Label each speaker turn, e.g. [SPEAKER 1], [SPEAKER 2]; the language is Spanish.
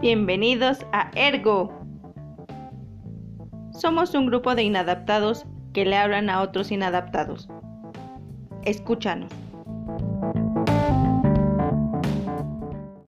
[SPEAKER 1] Bienvenidos a Ergo. Somos un grupo de inadaptados que le hablan a otros inadaptados. Escúchanos.